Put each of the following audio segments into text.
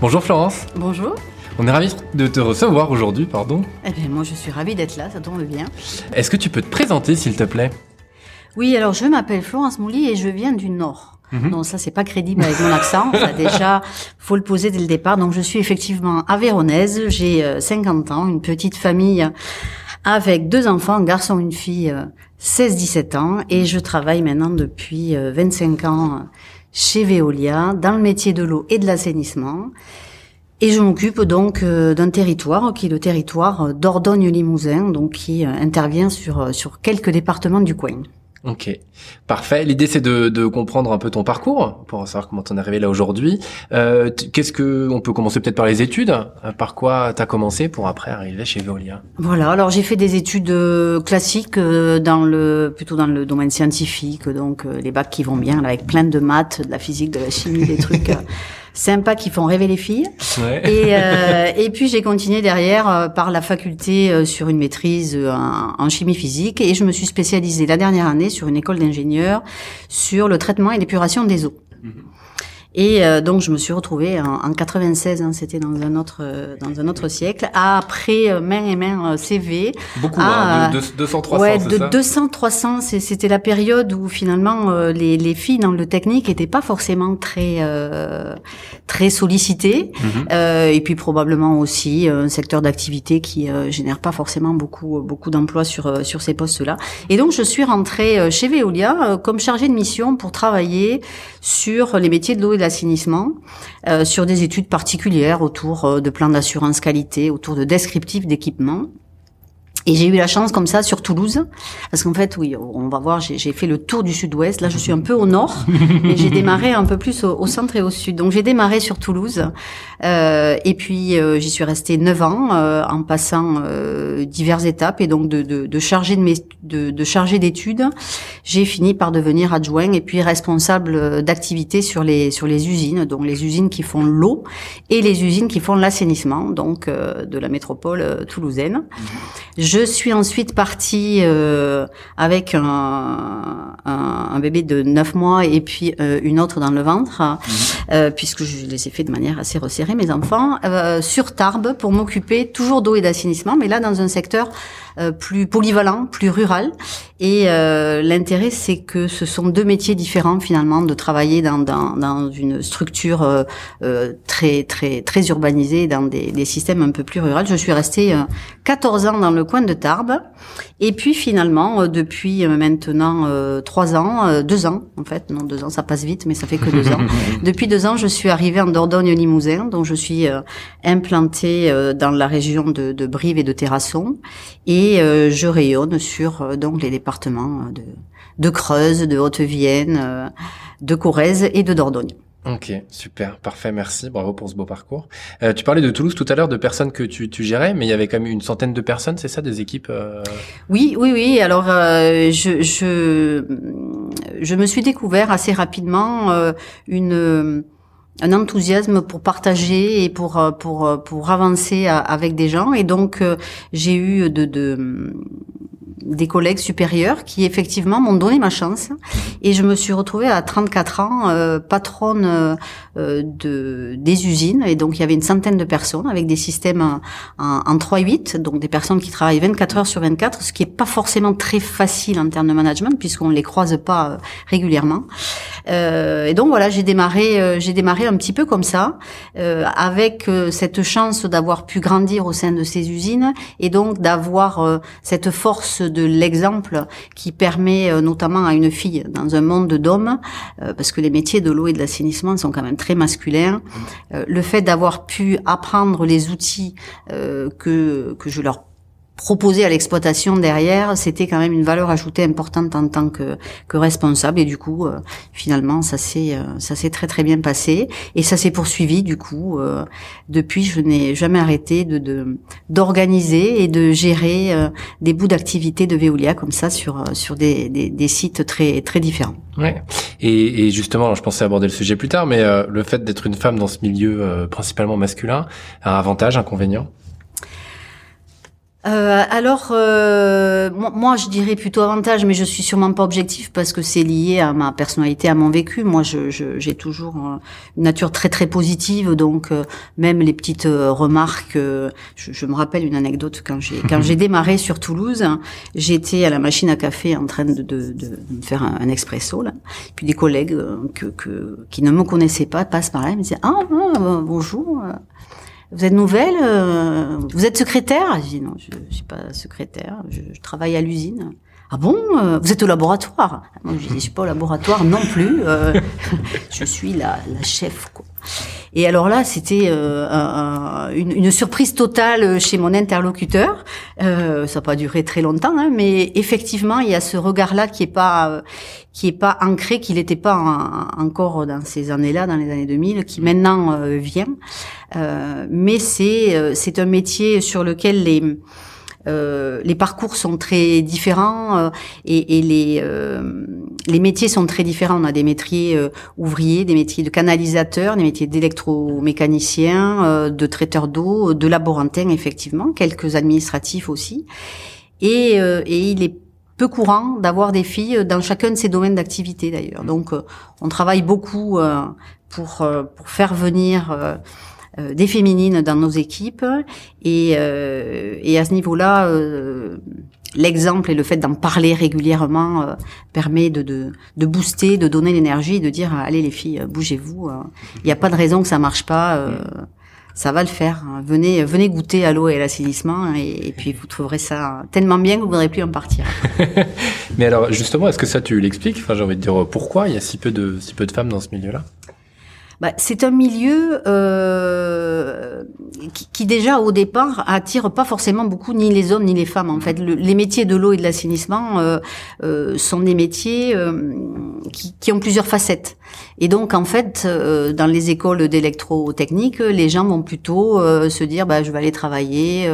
Bonjour Florence. Bonjour. On est ravis de te recevoir aujourd'hui, pardon. Eh bien, moi, je suis ravie d'être là, ça tombe bien. Est-ce que tu peux te présenter, s'il te plaît? Oui, alors je m'appelle Florence Mouly et je viens du Nord. Mhm. Non, ça c'est pas crédible avec mon accent. Ça déjà, faut le poser dès le départ. Donc je suis effectivement avéronaise. J'ai euh, 50 ans, une petite famille avec deux enfants, un garçon, une fille, euh, 16-17 ans, et je travaille maintenant depuis euh, 25 ans euh, chez Veolia dans le métier de l'eau et de l'assainissement. Et je m'occupe donc euh, d'un territoire qui est le territoire d'Ordogne-Limousin, donc qui euh, intervient sur euh, sur quelques départements du coin. Ok, parfait. L'idée c'est de, de comprendre un peu ton parcours pour savoir comment t'en es arrivé là aujourd'hui. Euh, Qu'est-ce que on peut commencer peut-être par les études. Euh, Par quoi t'as commencé pour après arriver chez Veolia? Voilà. Alors j'ai fait des études euh, classiques euh, dans le plutôt dans le domaine scientifique, donc les bacs qui vont bien, là, avec plein de maths, de la physique, de la chimie, des trucs sympas qui font rêver les filles. Ouais. Et, euh, et puis j'ai continué derrière euh, par la faculté euh, sur une maîtrise en, en chimie physique et je me suis spécialisée la dernière année sur une école d'ingénieurs sur le traitement et l'épuration des eaux. Et euh, donc je me suis retrouvée en, en 96, hein, c'était dans un autre euh, dans un autre siècle, après euh, main et main CV. Beaucoup, Ah, hein, de, de- 200, 300, ouais, de ça 200, 300, c'est- c'était la période où finalement euh, les, les filles dans le technique étaient pas forcément très euh, très sollicitées, Mhm. Et puis probablement aussi un secteur d'activité qui génère pas forcément beaucoup beaucoup d'emplois sur sur ces postes-là. Et donc je suis rentrée chez Veolia comme chargée de mission pour travailler sur les métiers de l'eau et de euh, sur des études particulières autour euh, de plans d'assurance qualité, autour de descriptifs d'équipements. Et j'ai eu la chance comme ça sur Toulouse, parce qu'en fait, oui, on va voir, j'ai fait le tour du sud-ouest. Là, je suis un peu au nord, mais j'ai démarré un peu plus au, centre et au sud. Donc, j'ai démarré sur Toulouse, et puis euh, j'y suis restée neuf ans euh, en passant euh, diverses étapes, et donc de, de, de chargé de, mes- de, de chargé d'études, j'ai fini par devenir adjoint et puis responsable d'activité sur les sur les usines, donc les usines qui font l'eau et les usines qui font l'assainissement, donc euh, de la métropole euh, toulousaine. Je suis ensuite partie euh, avec un, un, un bébé de 9 mois et puis euh, une autre dans le ventre, euh, puisque je les ai fait de manière assez resserrée, mes enfants, euh, sur Tarbes pour m'occuper toujours d'eau et d'assainissement, mais là dans un secteur euh, plus polyvalent, plus rural. Et euh, l'intérêt, c'est que ce sont deux métiers différents finalement, de travailler dans, dans, dans une structure euh, euh, très très très urbanisée, dans des, des systèmes un peu plus ruraux. Je suis restée euh, 14 ans dans le coin de Tarbes, et puis finalement, depuis maintenant trois ans, deux ans en fait, non deux ans, ça passe vite, mais ça fait que deux ans. Depuis deux ans, je suis arrivée en Dordogne-Limousin, donc je suis euh, implantée euh, dans la région de, de Brive et de Terrasson, et euh, je rayonne sur donc les départements de, de Creuse, de Haute-Vienne, de Corrèze et de Dordogne. Ok, super, parfait, merci, bravo pour ce beau parcours. Euh, tu parlais de Toulouse tout à l'heure, de personnes que tu, tu gérais, mais il y avait quand même une centaine de personnes, c'est ça, des équipes euh, Oui, oui, oui. Alors, euh, je, je, je me suis découvert assez rapidement une un enthousiasme pour partager et pour euh, pour pour avancer à- avec des gens. Et donc, euh, j'ai eu de, de des collègues supérieurs qui effectivement m'ont donné ma chance. Et je me suis retrouvée à 34 ans euh, patronne euh, de des usines. Et donc il y avait une centaine de personnes avec des systèmes en, en, en 3-8 donc des personnes qui travaillent 24 heures sur 24 ce qui est pas forcément très facile en termes de management puisqu'on les croise pas euh, régulièrement. Euh, et donc voilà j'ai démarré euh, j'ai démarré un petit peu comme ça euh, avec cette chance d'avoir pu grandir au sein de ces usines et donc d'avoir cette force de l'exemple qui permet euh, notamment à une fille dans un monde d'hommes, euh, parce que les métiers de l'eau et de l'assainissement sont quand même très masculins, euh, le fait d'avoir pu apprendre les outils que que je leur proposé à l'exploitation derrière, c'était quand même une valeur ajoutée importante en tant que, que responsable. Et du coup, euh, finalement, ça s'est euh, ça s'est très très bien passé et ça s'est poursuivi. Du coup, euh, depuis, je n'ai jamais arrêté de d'organiser et de gérer des bouts d'activité de Veolia comme ça sur sur des, des, sites très très différents. Ouais. Et, et justement, je pensais aborder le sujet plus tard, mais le fait d'être une femme dans ce milieu principalement masculin un avantage, inconvénient? Euh, alors, euh, moi, je dirais plutôt avantage, mais je suis sûrement pas objectif parce que c'est lié à ma personnalité, à mon vécu. Moi, j'ai je, toujours euh, une nature très très positive, donc euh, même les petites remarques. Je, je, me rappelle une anecdote quand j'ai quand j'ai démarré sur Toulouse, j'étais à la machine à café en train de, de, de me faire un, un, expresso là, puis des collègues que, que, qui ne me connaissaient pas passent par là, et me disaient ah, ah bonjour vous êtes nouvelle euh, Vous êtes secrétaire Je dis non, je, je suis pas secrétaire, je, je travaille à l'usine. Ah bon euh, Vous êtes au laboratoire? Moi, je dis, je suis pas au laboratoire non plus. Euh, je suis la, la chef. Quoi. Et alors là, c'était euh, une, une, surprise totale chez mon interlocuteur. Euh, ça n'a pas duré très longtemps, hein, mais effectivement, il y a ce regard-là qui est pas qui est pas ancré, qu'il n'était pas encore dans ces années-là, dans les années 2000, qui maintenant euh, vient. Euh, mais c'est c'est un métier sur lequel les euh, les parcours sont très différents euh, et, et les, euh, les métiers sont très différents. On a des métiers ouvriers, des métiers de canalisateurs, des métiers d'électromécaniciens, de traiteurs d'eau, de laborantins effectivement, quelques administratifs aussi. Et, et il est peu courant d'avoir des filles dans chacun de ces domaines d'activité d'ailleurs. Donc on travaille beaucoup pour, pour faire venir euh, des féminines dans nos équipes et, euh, et à ce niveau-là, euh, l'exemple et le fait d'en parler régulièrement permet de, de, de, booster, de donner l'énergie, de dire allez les filles, bougez-vous. Il n'y a pas de raison que ça marche pas. ça va le faire. Venez, venez goûter à l'eau et à l'assainissement et, puis vous trouverez ça tellement bien que vous voudrez plus en partir. Mais alors justement, est-ce que ça tu l'expliques? Enfin, j'ai envie de dire pourquoi il y a si peu de si peu de femmes dans ce milieu-là? Bah, c'est un milieu euh, qui, déjà au départ attire pas forcément beaucoup ni les hommes ni les femmes. En fait, les métiers de l'eau et de l'assainissement euh, euh, sont des métiers qui, ont plusieurs facettes. Et donc, en fait, euh, dans les écoles d'électrotechnique, les gens vont plutôt euh, se dire, bah, je vais aller travailler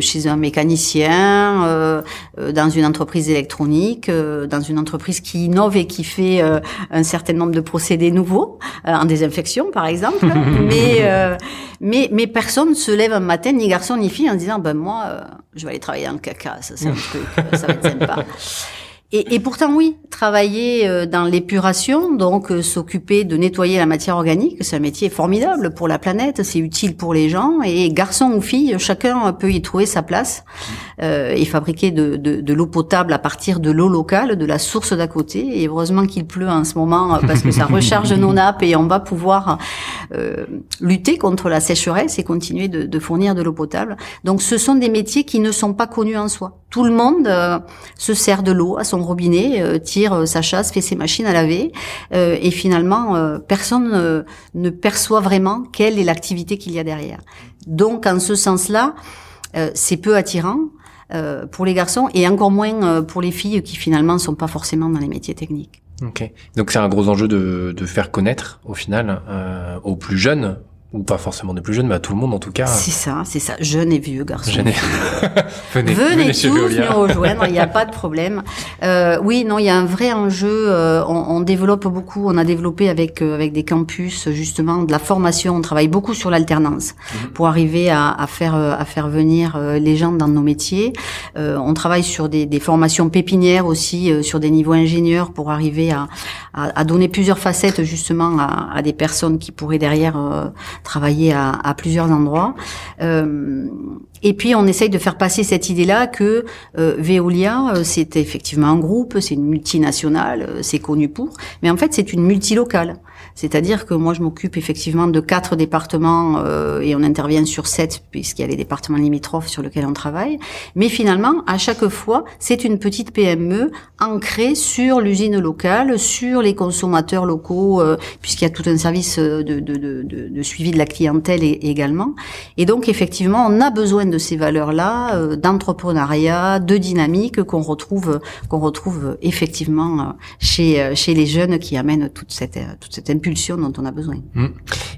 chez un mécanicien, dans une entreprise électronique, dans une entreprise qui innove et qui fait un certain nombre de procédés nouveaux. Euh, en désinfection par exemple, mais, euh, mais mais personne se lève un matin, ni garçon ni fille, en disant ben moi euh, je vais aller travailler le caca, ça c'est un truc, ça va être sympa. Et, et, pourtant, oui, travailler euh, dans l'épuration, donc euh, s'occuper de nettoyer la matière organique, c'est un métier formidable pour la planète, c'est utile pour les gens, et garçon ou fille, chacun peut y trouver sa place euh, et fabriquer de, de, de l'eau potable à partir de l'eau locale, de la source d'à côté. Et heureusement qu'il pleut en ce moment euh, parce que ça recharge nos nappes et on va pouvoir lutter contre la sécheresse et continuer de, de fournir de l'eau potable. Donc, ce sont des métiers qui ne sont pas connus en soi. Tout le monde se sert de l'eau à son robinet, euh, tire euh, sa chasse, fait ses machines à laver, euh, et finalement, personne ne perçoit vraiment quelle est l'activité qu'il y a derrière. Donc, en ce sens-là, c'est peu attirant. pour les garçons et encore moins pour les filles qui finalement ne sont pas forcément dans les métiers techniques. Ok, donc c'est un gros enjeu de, de faire connaître au final aux plus jeunes ou pas forcément des plus jeunes, mais à tout le monde en tout cas. C'est ça, c'est ça, jeunes et vieux garçons. Jeunes venez, venez, tous nous rejoindre, il n'y a pas de problème. Euh, oui, non, il y a un vrai enjeu. Euh, on, on, développe beaucoup, on a développé avec euh, avec des campus justement de la formation. On travaille beaucoup sur l'alternance mhm. pour arriver à, à, faire euh, à faire venir euh, les gens dans nos métiers. on travaille sur des, des formations pépinières aussi, sur des niveaux ingénieurs pour arriver à, à, à donner plusieurs facettes justement à, à, des personnes qui pourraient derrière travailler à, à plusieurs endroits. Euh, et puis on essaye de faire passer cette idée-là que euh, Veolia, euh, c'est effectivement un groupe, c'est une multinationale, c'est connu pour, mais en fait c'est une multilocale. C'est-à-dire que moi, je m'occupe effectivement de quatre départements euh, et on intervient sur sept puisqu'il y a les départements limitrophes sur lesquels on travaille. Mais finalement, à chaque fois, c'est une petite PME ancrée sur l'usine locale, sur les consommateurs locaux, euh, puisqu'il y a tout un service de, de, de, de, suivi de la clientèle également. Et donc, effectivement, on a besoin de ces valeurs-là, euh, d'entrepreneuriat, de dynamique qu'on retrouve qu'on retrouve effectivement chez chez les jeunes qui amènent toute cette toute cette impulsion dont on a besoin. Mmh.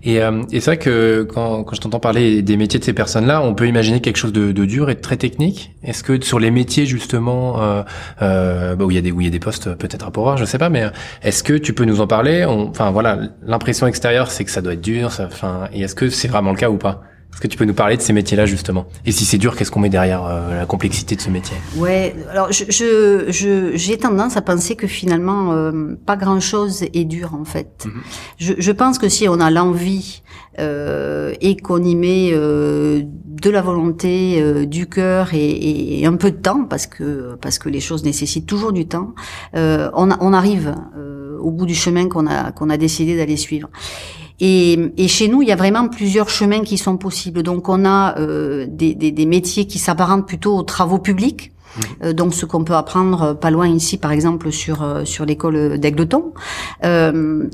Et, euh, et c'est vrai que quand, quand je t'entends parler des métiers de ces personnes-là, on peut imaginer quelque chose de, de dur et de très technique. Est-ce que sur les métiers justement euh, euh, bah où il y a des où il y a des postes peut-être à pourvoir, je sais pas, mais est-ce que tu peux nous en parler? Enfin voilà, l'impression extérieure c'est que ça doit être dur. Enfin, et est-ce que c'est vraiment le cas ou pas? Est-ce que tu peux nous parler de ces métiers-là justement? Et si c'est dur, qu'est-ce qu'on met derrière euh, la complexité de ce métier? Ouais, alors je, je, j'ai tendance à penser que finalement euh, pas grand-chose est dur en fait. Mhm. je, je, pense que si on a l'envie euh, et qu'on y met euh, de la volonté, euh, du cœur et, et, un peu de temps, parce que parce que les choses nécessitent toujours du temps, on, on arrive au bout du chemin qu'on a qu'on a décidé d'aller suivre. Et, et, chez nous, il y a vraiment plusieurs chemins qui sont possibles. Donc, on a euh, des, des, des, métiers qui s'apparentent plutôt aux travaux publics. Mmh. Euh, donc ce qu'on peut apprendre euh, pas loin ici par exemple sur euh, sur l'école d'Aigleton. Euh,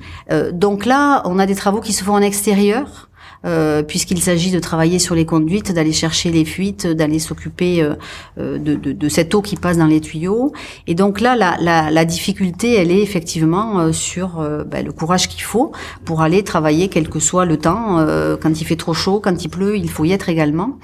donc là on a des travaux qui se font en extérieur euh, puisqu'il s'agit de travailler sur les conduites, d'aller chercher les fuites, d'aller s'occuper euh, euh, de, de, de, cette eau qui passe dans les tuyaux. Et donc là, la, la, la difficulté, elle est effectivement sur ben, le courage qu'il faut pour aller travailler, quel que soit le temps. quand il fait trop chaud, quand il pleut, il faut y être également.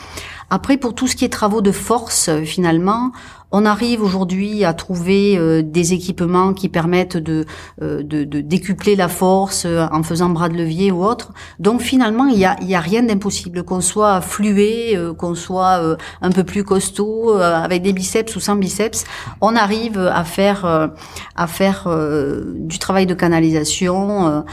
Après, pour tout ce qui est travaux de force, finalement, on arrive aujourd'hui à trouver euh, des équipements qui permettent de, euh, de, de, décupler la force euh, en faisant bras de levier ou autre. Donc finalement, il y a, y a rien d'impossible, qu'on soit flué, qu'on soit un peu plus costaud, avec des biceps ou sans biceps, on arrive à faire, à faire du travail de canalisation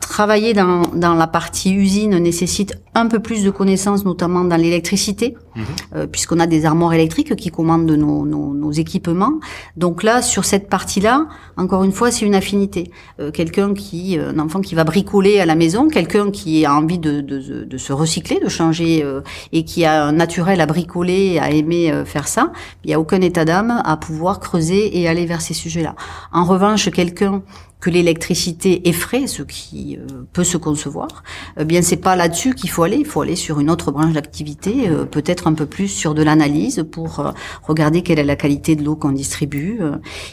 Travailler dans, dans la partie usine nécessite un peu plus de connaissances, notamment dans l'électricité, mhm. euh, puisqu'on a des armoires électriques qui commandent nos, nos, nos équipements. Donc là, sur cette partie-là, encore une fois, c'est une affinité. Euh, quelqu'un qui, euh, un enfant qui va bricoler à la maison, quelqu'un qui a envie de, de, de se recycler, de changer, et qui a un naturel à bricoler, à aimer faire ça, il n'y a aucun état d'âme à pouvoir creuser et aller vers ces sujets-là. En revanche, quelqu'un que l'électricité effraie, ce qui euh, peut se concevoir, eh bien c'est pas là-dessus qu'il faut aller. Il faut aller sur une autre branche d'activité, euh, peut-être un peu plus sur de l'analyse pour euh, regarder quelle est la qualité de l'eau qu'on distribue.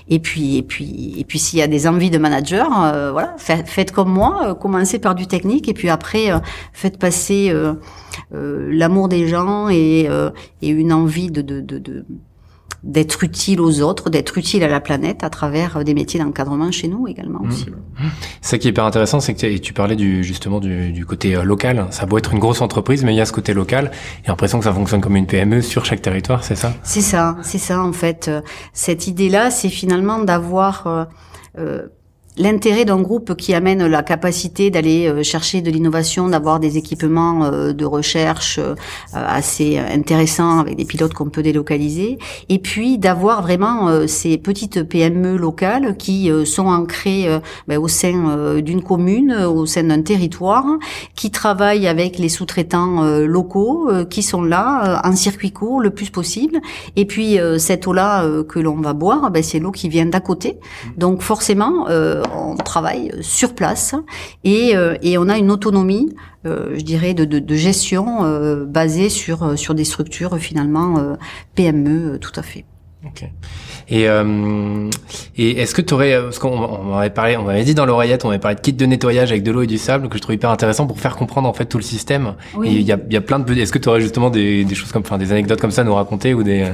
et puis et puis et puis s'il y a des envies de manager, voilà, faites comme moi, commencez par du technique et puis après faites passer l'amour des gens et, et une envie de, de, de d'être utile aux autres, d'être utile à la planète à travers euh, des métiers d'encadrement chez nous également mmh. aussi. Ça qui est hyper intéressant, c'est que tu parlais du, justement du, du, côté euh, local. Ça doit être une grosse entreprise, mais il y a ce côté local. J'ai l'impression que ça fonctionne comme une PME sur chaque territoire, c'est ça? C'est ça, c'est ça en fait. Euh, cette idée-là, c'est finalement d'avoir euh, l'intérêt d'un groupe qui amène la capacité d'aller euh, chercher de l'innovation, d'avoir des équipements euh, de recherche euh, assez intéressants avec des pilotes qu'on peut délocaliser, et puis d'avoir vraiment ces petites PME locales qui sont ancrées ben, au sein d'une commune, au sein d'un territoire, qui travaillent avec les sous-traitants locaux, qui sont là en circuit court le plus possible, et puis cette eau-là que l'on va boire, ben, c'est l'eau qui vient d'à côté, donc forcément on travaille sur place et, euh, et on a une autonomie, euh, je dirais, de, de, de gestion euh, basée sur, sur des structures finalement PME tout à fait. Okay. Et, euh, et est-ce que tu aurais, parce qu'on on avait parlé, on m'avait dit dans l'oreillette, on avait parlé de kit de nettoyage avec de l'eau et du sable que je trouve hyper intéressant pour faire comprendre en fait tout le système. Oui. Et il y a, y a plein de, est-ce que tu aurais justement des, des choses comme, enfin des anecdotes comme ça à nous raconter ou des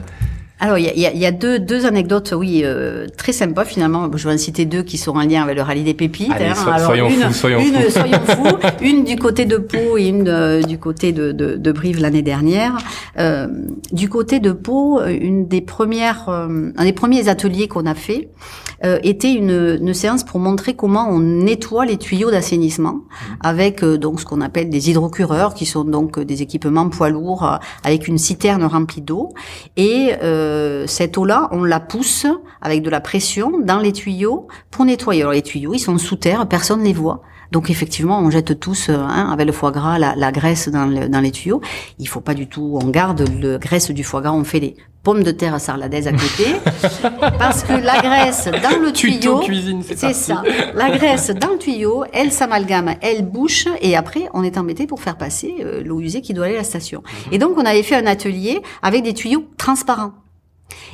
alors, il y a, y a, deux, deux anecdotes, oui, euh, très sympas finalement. Je vais en citer deux qui sont en lien avec le rallye des pépites. Hein. soyons une, fous, soyons une, Soyons fous. Une du côté de Pau et une euh, du côté de, de, de Brive l'année dernière. Euh, du côté de Pau, une des premières, euh, un des premiers ateliers qu'on a fait euh, était une, une, séance pour montrer comment on nettoie les tuyaux d'assainissement mmh. avec donc ce qu'on appelle des hydrocureurs, qui sont donc des équipements poids lourds avec une citerne remplie d'eau et euh, cette eau-là, on la pousse avec de la pression dans les tuyaux pour nettoyer. Alors les tuyaux, ils sont sous terre, personne ne les voit. Donc effectivement, on jette tous hein, avec le foie gras la, graisse dans, dans, les tuyaux. Il faut pas du tout, on garde le graisse du foie gras, on fait des pommes de terre à sarladaise à côté, parce que la graisse dans le tuyau, c'est ça, la graisse dans le tuyau, elle s'amalgame, elle bouche, et après on est embêté pour faire passer euh, l'eau usée qui doit aller à la station. Et donc on avait fait un atelier avec des tuyaux transparents.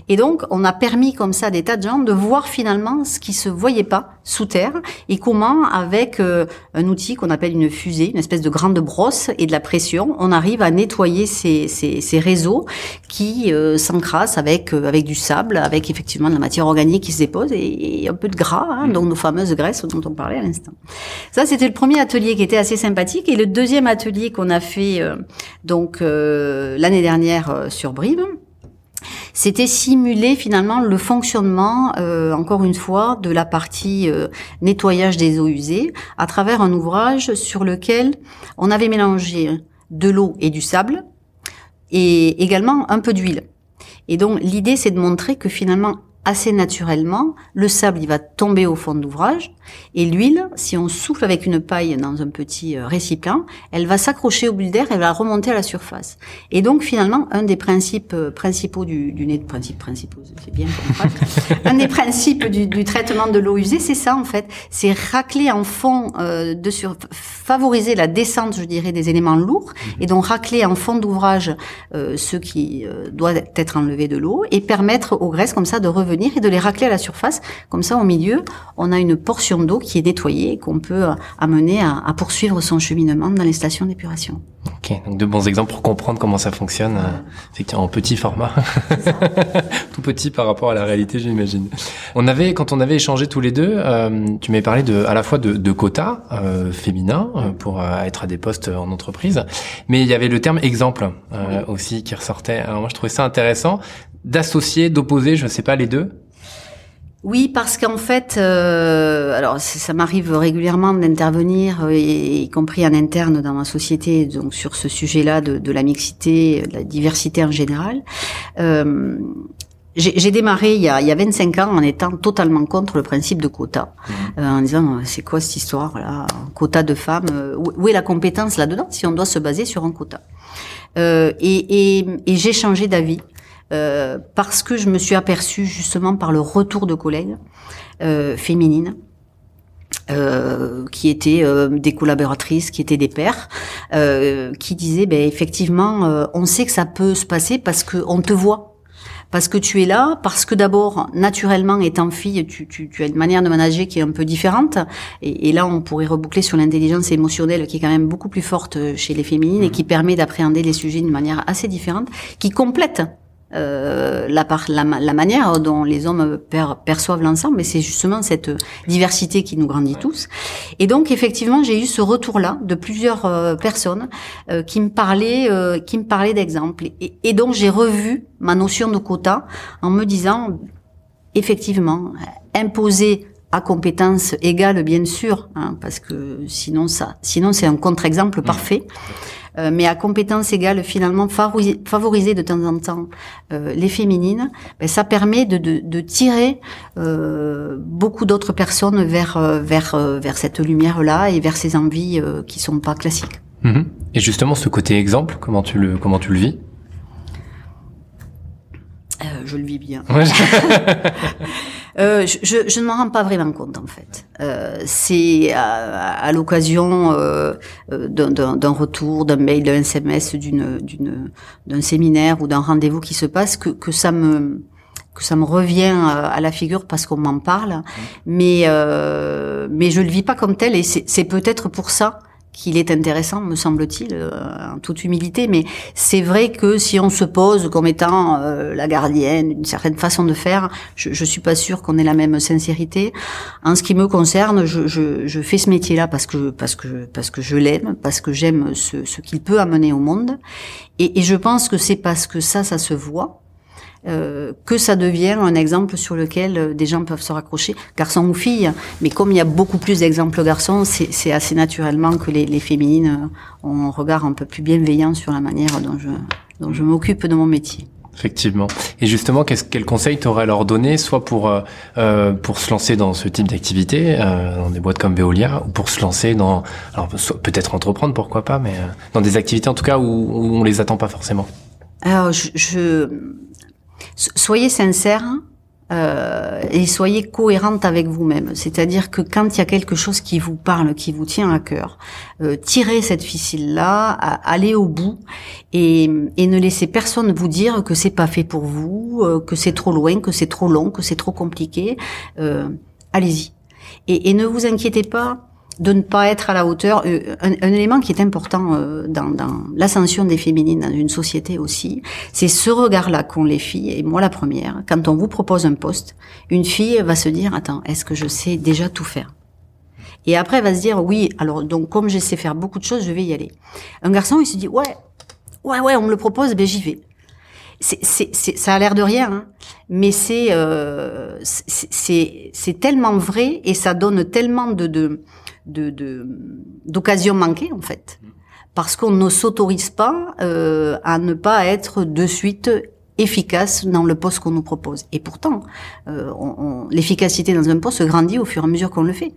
Et donc, on a permis comme ça à des tas de gens de voir finalement ce qui se voyait pas sous terre et comment, avec euh, un outil qu'on appelle une fusée, une espèce de grande brosse et de la pression, on arrive à nettoyer ces, ces, ces réseaux qui euh, s'encrassent avec euh, avec du sable, avec effectivement de la matière organique qui se dépose et, un peu de gras, hein, donc nos fameuses graisses dont on parlait à l'instant. Ça, c'était le premier atelier qui était assez sympathique et le deuxième atelier qu'on a fait donc l'année dernière sur Brive c'était simuler finalement le fonctionnement, euh, encore une fois, de la partie euh, nettoyage des eaux usées à travers un ouvrage sur lequel on avait mélangé de l'eau et du sable et également un peu d'huile. Et donc l'idée c'est de montrer que finalement assez naturellement, le sable il va tomber au fond de l'ouvrage et l'huile, si on souffle avec une paille dans un petit euh, récipient, elle va s'accrocher au bulle d'air, elle va remonter à la surface. Et donc finalement, un des principes euh, principaux du, du nez, principes principaux, c'est bien un des principes du traitement de l'eau usée, c'est ça en fait, c'est racler en fond euh, de sur, favoriser la descente, je dirais, des éléments lourds et donc racler en fond d'ouvrage euh, ce qui euh, doit être enlevé de l'eau et permettre aux graisses comme ça de revenir et de les racler à la surface. Comme ça, au milieu, on a une portion d'eau qui est nettoyée et qu'on peut euh, amener à, à, poursuivre son cheminement dans les stations d'épuration. Ok, donc de bons exemples pour comprendre comment ça fonctionne, euh, effectivement en petit format, tout petit par rapport à la réalité, j'imagine. On avait, quand on avait échangé tous les deux, euh, tu m'avais parlé de, à la fois de, de quotas euh, féminins euh, pour être à des postes en entreprise, mais il y avait le terme exemple aussi qui ressortait. Alors moi, je trouvais ça intéressant d'associer, d'opposer, je ne sais pas, les deux? Oui, parce qu'en fait, euh, alors ça m'arrive régulièrement d'intervenir, euh, y, compris en interne dans ma société, donc sur ce sujet-là de, de, la mixité, de la diversité en général. Euh, j'ai démarré il y, a, il y a 25 ans en étant totalement contre le principe de quota, mmh. euh, en disant c'est quoi cette histoire là, quota de femmes, où est la compétence là-dedans si on doit se baser sur un quota? Et, et, et j'ai changé d'avis euh, parce que je me suis aperçue justement par le retour de collègues euh, féminines. Euh, qui étaient euh, des collaboratrices, qui étaient des pères, euh, qui disaient ben, effectivement, on sait que ça peut se passer parce que on te voit, parce que tu es là, parce que d'abord, naturellement, étant fille, tu, tu, tu, as une manière de manager qui est un peu différente. Et, et là, on pourrait reboucler sur l'intelligence émotionnelle qui est quand même beaucoup plus forte chez les féminines et mmh. qui permet d'appréhender les sujets d'une manière assez différente, qui complète euh, la, la, la, manière dont les hommes perçoivent l'ensemble, mais c'est justement cette diversité qui nous grandit tous. Et donc effectivement, j'ai eu ce retour-là de plusieurs euh, personnes euh, qui me parlaient, euh, qui me parlaient d'exemples, et, et, donc j'ai revu ma notion de quota en me disant effectivement imposer à compétence égale bien sûr, hein, parce que sinon ça, sinon c'est un contre-exemple parfait. Euh, mais à compétence égale finalement favoriser, de temps en temps euh, les féminines, ben, ça permet de, de, de tirer euh, beaucoup d'autres personnes vers vers vers cette lumière là et vers ces envies qui sont pas classiques. Mhm. Et justement, ce côté exemple, comment tu le comment tu le vis? Je le vis bien. Euh, je, je, ne m'en rends pas vraiment compte en fait. Euh, c'est à, à l'occasion euh, euh d'un retour, d'un mail, d'un SMS, d'une d'un séminaire ou d'un rendez-vous qui se passe que, que ça me que ça me revient euh, à la figure parce qu'on m'en parle, mais euh, mais je le vis pas comme tel et c'est peut-être pour ça qu'il est intéressant, me semble-t-il, euh, en toute humilité. Mais c'est vrai que si on se pose comme étant euh, la gardienne d'une certaine façon de faire, je, je suis pas sûre qu'on ait la même sincérité. En ce qui me concerne, je, je, je fais ce métier-là parce que parce que parce que je l'aime, parce que j'aime ce, ce qu'il peut amener au monde, et, et je pense que c'est parce que ça, ça se voit euh, que ça devient un exemple sur lequel euh, des gens peuvent se raccrocher, garçons ou filles. Mais comme il y a beaucoup plus d'exemples garçons, c'est assez naturellement que les, les, féminines euh, ont un regard un peu plus bienveillant sur la manière dont je, dont je m'occupe de mon métier. Effectivement. Et justement, qu'est-ce, quel conseil t'aurais à leur donner, soit pour euh, pour se lancer dans ce type d'activité, euh, dans des boîtes comme Veolia, ou pour se lancer dans, alors peut-être entreprendre, pourquoi pas, mais euh, dans des activités en tout cas où, où on les attend pas forcément? Alors, je, je soyez sincère euh, et soyez cohérente avec vous-même. C'est-à-dire que quand il y a quelque chose qui vous parle, qui vous tient à cœur, euh, tirez cette ficelle-là, allez au bout et, et, ne laissez personne vous dire que c'est pas fait pour vous, euh, que c'est trop loin, que c'est trop long, que c'est trop compliqué. Euh, allez-y. Et, et ne vous inquiétez pas de ne pas être à la hauteur. Euh, un, un élément qui est important euh, dans, dans l'ascension des féminines dans une société aussi, c'est ce regard-là qu'ont les filles, et moi la première, quand on vous propose un poste, une fille va se dire, attends, est-ce que je sais déjà tout faire? Et après, elle va se dire, oui, alors donc comme je sais faire beaucoup de choses, je vais y aller. Un garçon, il se dit, ouais, ouais, ouais, on me le propose, ben j'y vais. C'est, c'est, c'est, ça a l'air de rien, hein, mais c'est, euh, c'est, c'est tellement vrai et ça donne tellement de, de, de d'occasions manquées en fait, parce qu'on ne s'autorise pas euh, à ne pas être de suite efficace dans le poste qu'on nous propose. Et pourtant, euh, l'efficacité dans un poste grandit au fur et à mesure qu'on le fait.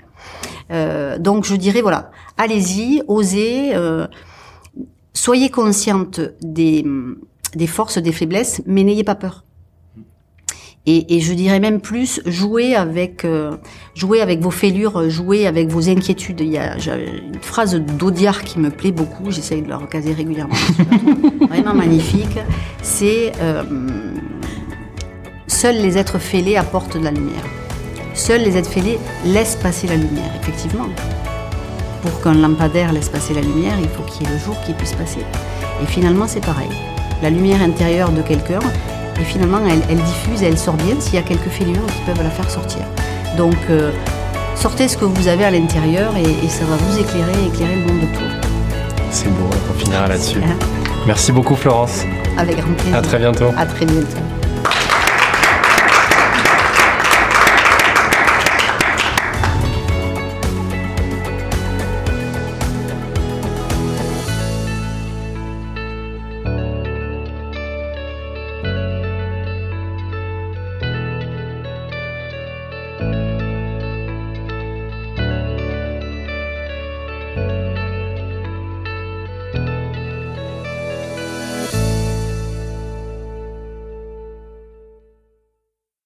Euh, donc je dirais voilà, allez-y, osez, euh, soyez consciente des, des forces, des faiblesses, mais n'ayez pas peur. Et, je dirais même plus, jouer avec, euh, jouer avec vos fêlures, jouer avec vos inquiétudes. Il y a une phrase d'Audiard qui me plaît beaucoup, j'essaye de la recaser régulièrement, vraiment magnifique. C'est euh, Seuls les êtres fêlés apportent de la lumière. Seuls les êtres fêlés laissent passer la lumière, effectivement. Pour qu'un lampadaire laisse passer la lumière, il faut qu'il y ait le jour qui puisse passer. Et finalement, c'est pareil. La lumière intérieure de quelqu'un, et finalement elle, elle diffuse, elle sort bien s'il y a quelques fêlures qui peuvent la faire sortir. Donc euh, sortez ce que vous avez à l'intérieur et, et, ça va vous éclairer et éclairer le monde autour. C'est beau, on finira là-dessus. Merci beaucoup Florence. Avec grand plaisir. À très bientôt. À très bientôt.